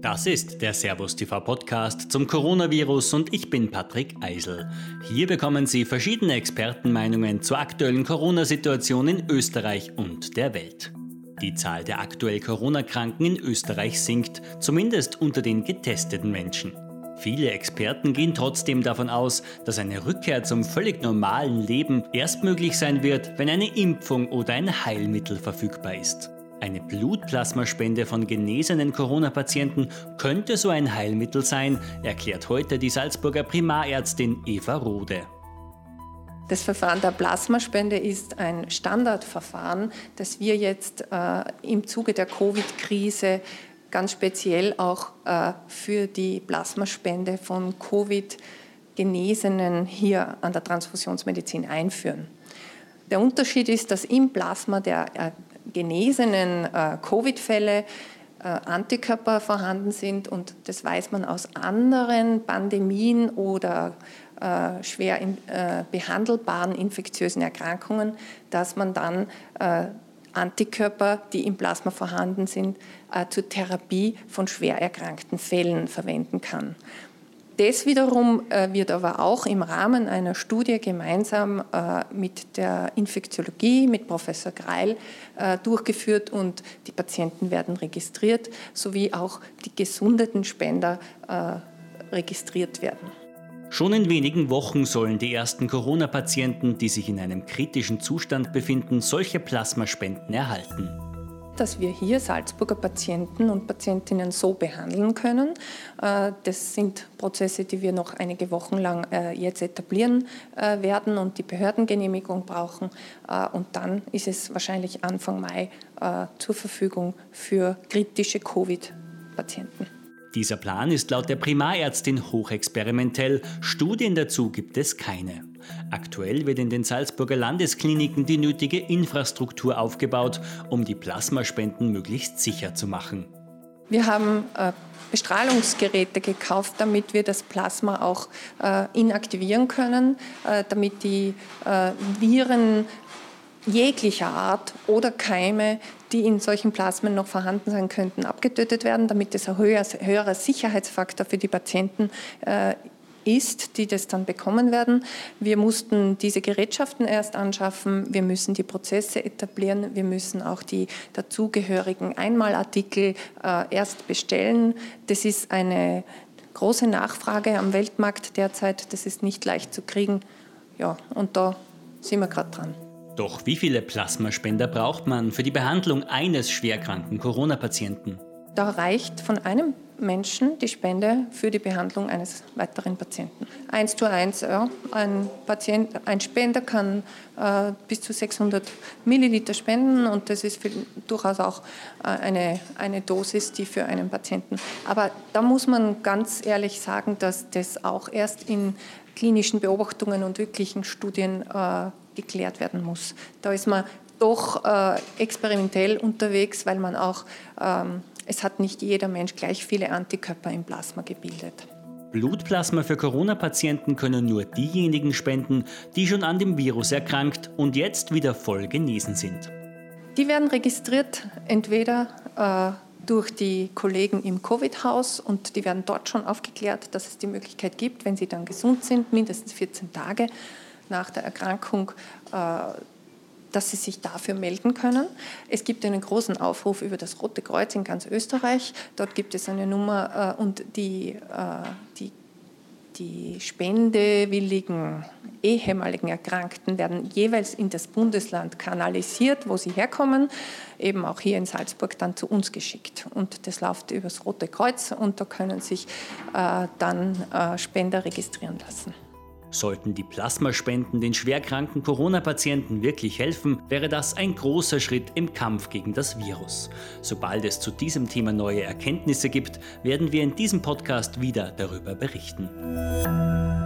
Das ist der Servus TV Podcast zum Coronavirus und ich bin Patrick Eisel. Hier bekommen Sie verschiedene Expertenmeinungen zur aktuellen Corona-Situation in Österreich und der Welt. Die Zahl der aktuell Corona-Kranken in Österreich sinkt, zumindest unter den getesteten Menschen. Viele Experten gehen trotzdem davon aus, dass eine Rückkehr zum völlig normalen Leben erst möglich sein wird, wenn eine Impfung oder ein Heilmittel verfügbar ist. Eine Blutplasmaspende von genesenen Corona-Patienten könnte so ein Heilmittel sein, erklärt heute die Salzburger Primarärztin Eva Rode. Das Verfahren der Plasmaspende ist ein Standardverfahren, das wir jetzt äh, im Zuge der Covid-Krise ganz speziell auch äh, für die Plasmaspende von Covid-Genesenen hier an der Transfusionsmedizin einführen. Der Unterschied ist, dass im Plasma der äh, genesenen äh, Covid-Fälle äh, Antikörper vorhanden sind und das weiß man aus anderen Pandemien oder äh, schwer in, äh, behandelbaren infektiösen Erkrankungen, dass man dann äh, Antikörper, die im Plasma vorhanden sind, äh, zur Therapie von schwer erkrankten Fällen verwenden kann. Das wiederum äh, wird aber auch im Rahmen einer Studie gemeinsam äh, mit der Infektiologie, mit Professor Greil äh, durchgeführt und die Patienten werden registriert, sowie auch die gesundeten Spender registriert werden. Schon in wenigen Wochen sollen die ersten Corona-Patienten, die sich in einem kritischen Zustand befinden, solche Plasmaspenden erhalten dass wir hier Salzburger Patienten und Patientinnen so behandeln können. Äh, das sind Prozesse, die wir noch einige Wochen lang äh, jetzt etablieren äh, werden und die Behördengenehmigung brauchen. Und dann ist es wahrscheinlich Anfang Mai zur Verfügung für kritische Covid-Patienten. Dieser Plan ist laut der Primarärztin hochexperimentell. Studien dazu gibt es keine. Aktuell wird in den Salzburger Landeskliniken die nötige Infrastruktur aufgebaut, um die Plasmaspenden möglichst sicher zu machen. Wir haben äh, Bestrahlungsgeräte gekauft, damit wir das Plasma auch äh, inaktivieren können, äh, damit die Viren jeglicher Art oder Keime, die in solchen Plasmen noch vorhanden sein könnten, abgetötet werden, damit es ein höherer, Sicherheitsfaktor für die Patienten äh, ist, die das dann bekommen werden. Wir mussten diese Gerätschaften erst anschaffen, wir müssen die Prozesse etablieren, wir müssen auch die dazugehörigen Einmalartikel äh, erst bestellen. Das ist eine große Nachfrage am Weltmarkt derzeit, das ist nicht leicht zu kriegen. Ja, und da sind wir gerade dran. Doch wie viele Plasmaspender braucht man für die Behandlung eines schwerkranken Corona-Patienten? Da reicht von einem Menschen die Spende für die Behandlung eines weiteren Patienten. Eins zu eins, ja. Ein, Patient, ein Spender kann äh, bis zu 600 Milliliter spenden und das ist für, durchaus auch äh, eine, eine Dosis, die für einen Patienten. Aber da muss man ganz ehrlich sagen, dass das auch erst in klinischen Beobachtungen und wirklichen Studien äh, geklärt werden muss. Da ist man doch äh, experimentell unterwegs, weil man auch, ähm, es hat nicht jeder Mensch gleich viele Antikörper im Plasma gebildet. Blutplasma für Corona-Patienten können nur diejenigen spenden, die schon an dem Virus erkrankt und jetzt wieder voll genesen sind. Die werden registriert entweder äh, durch die Kollegen im Covid-Haus und die werden dort schon aufgeklärt, dass es die Möglichkeit gibt, wenn sie dann gesund sind, mindestens 14 Tage nach der Erkrankung, äh, dass sie sich dafür melden können. Es gibt einen großen Aufruf über das Rote Kreuz in ganz Österreich. Dort gibt es eine Nummer äh, und die, äh, die, die spendewilligen ehemaligen Erkrankten werden jeweils in das Bundesland kanalisiert, wo sie herkommen, eben auch hier in Salzburg dann zu uns geschickt. Und das läuft über das Rote Kreuz und da können sich dann Spender registrieren lassen. Sollten die Plasmaspenden den schwerkranken Corona-Patienten wirklich helfen, wäre das ein großer Schritt im Kampf gegen das Virus. Sobald es zu diesem Thema neue Erkenntnisse gibt, werden wir in diesem Podcast wieder darüber berichten.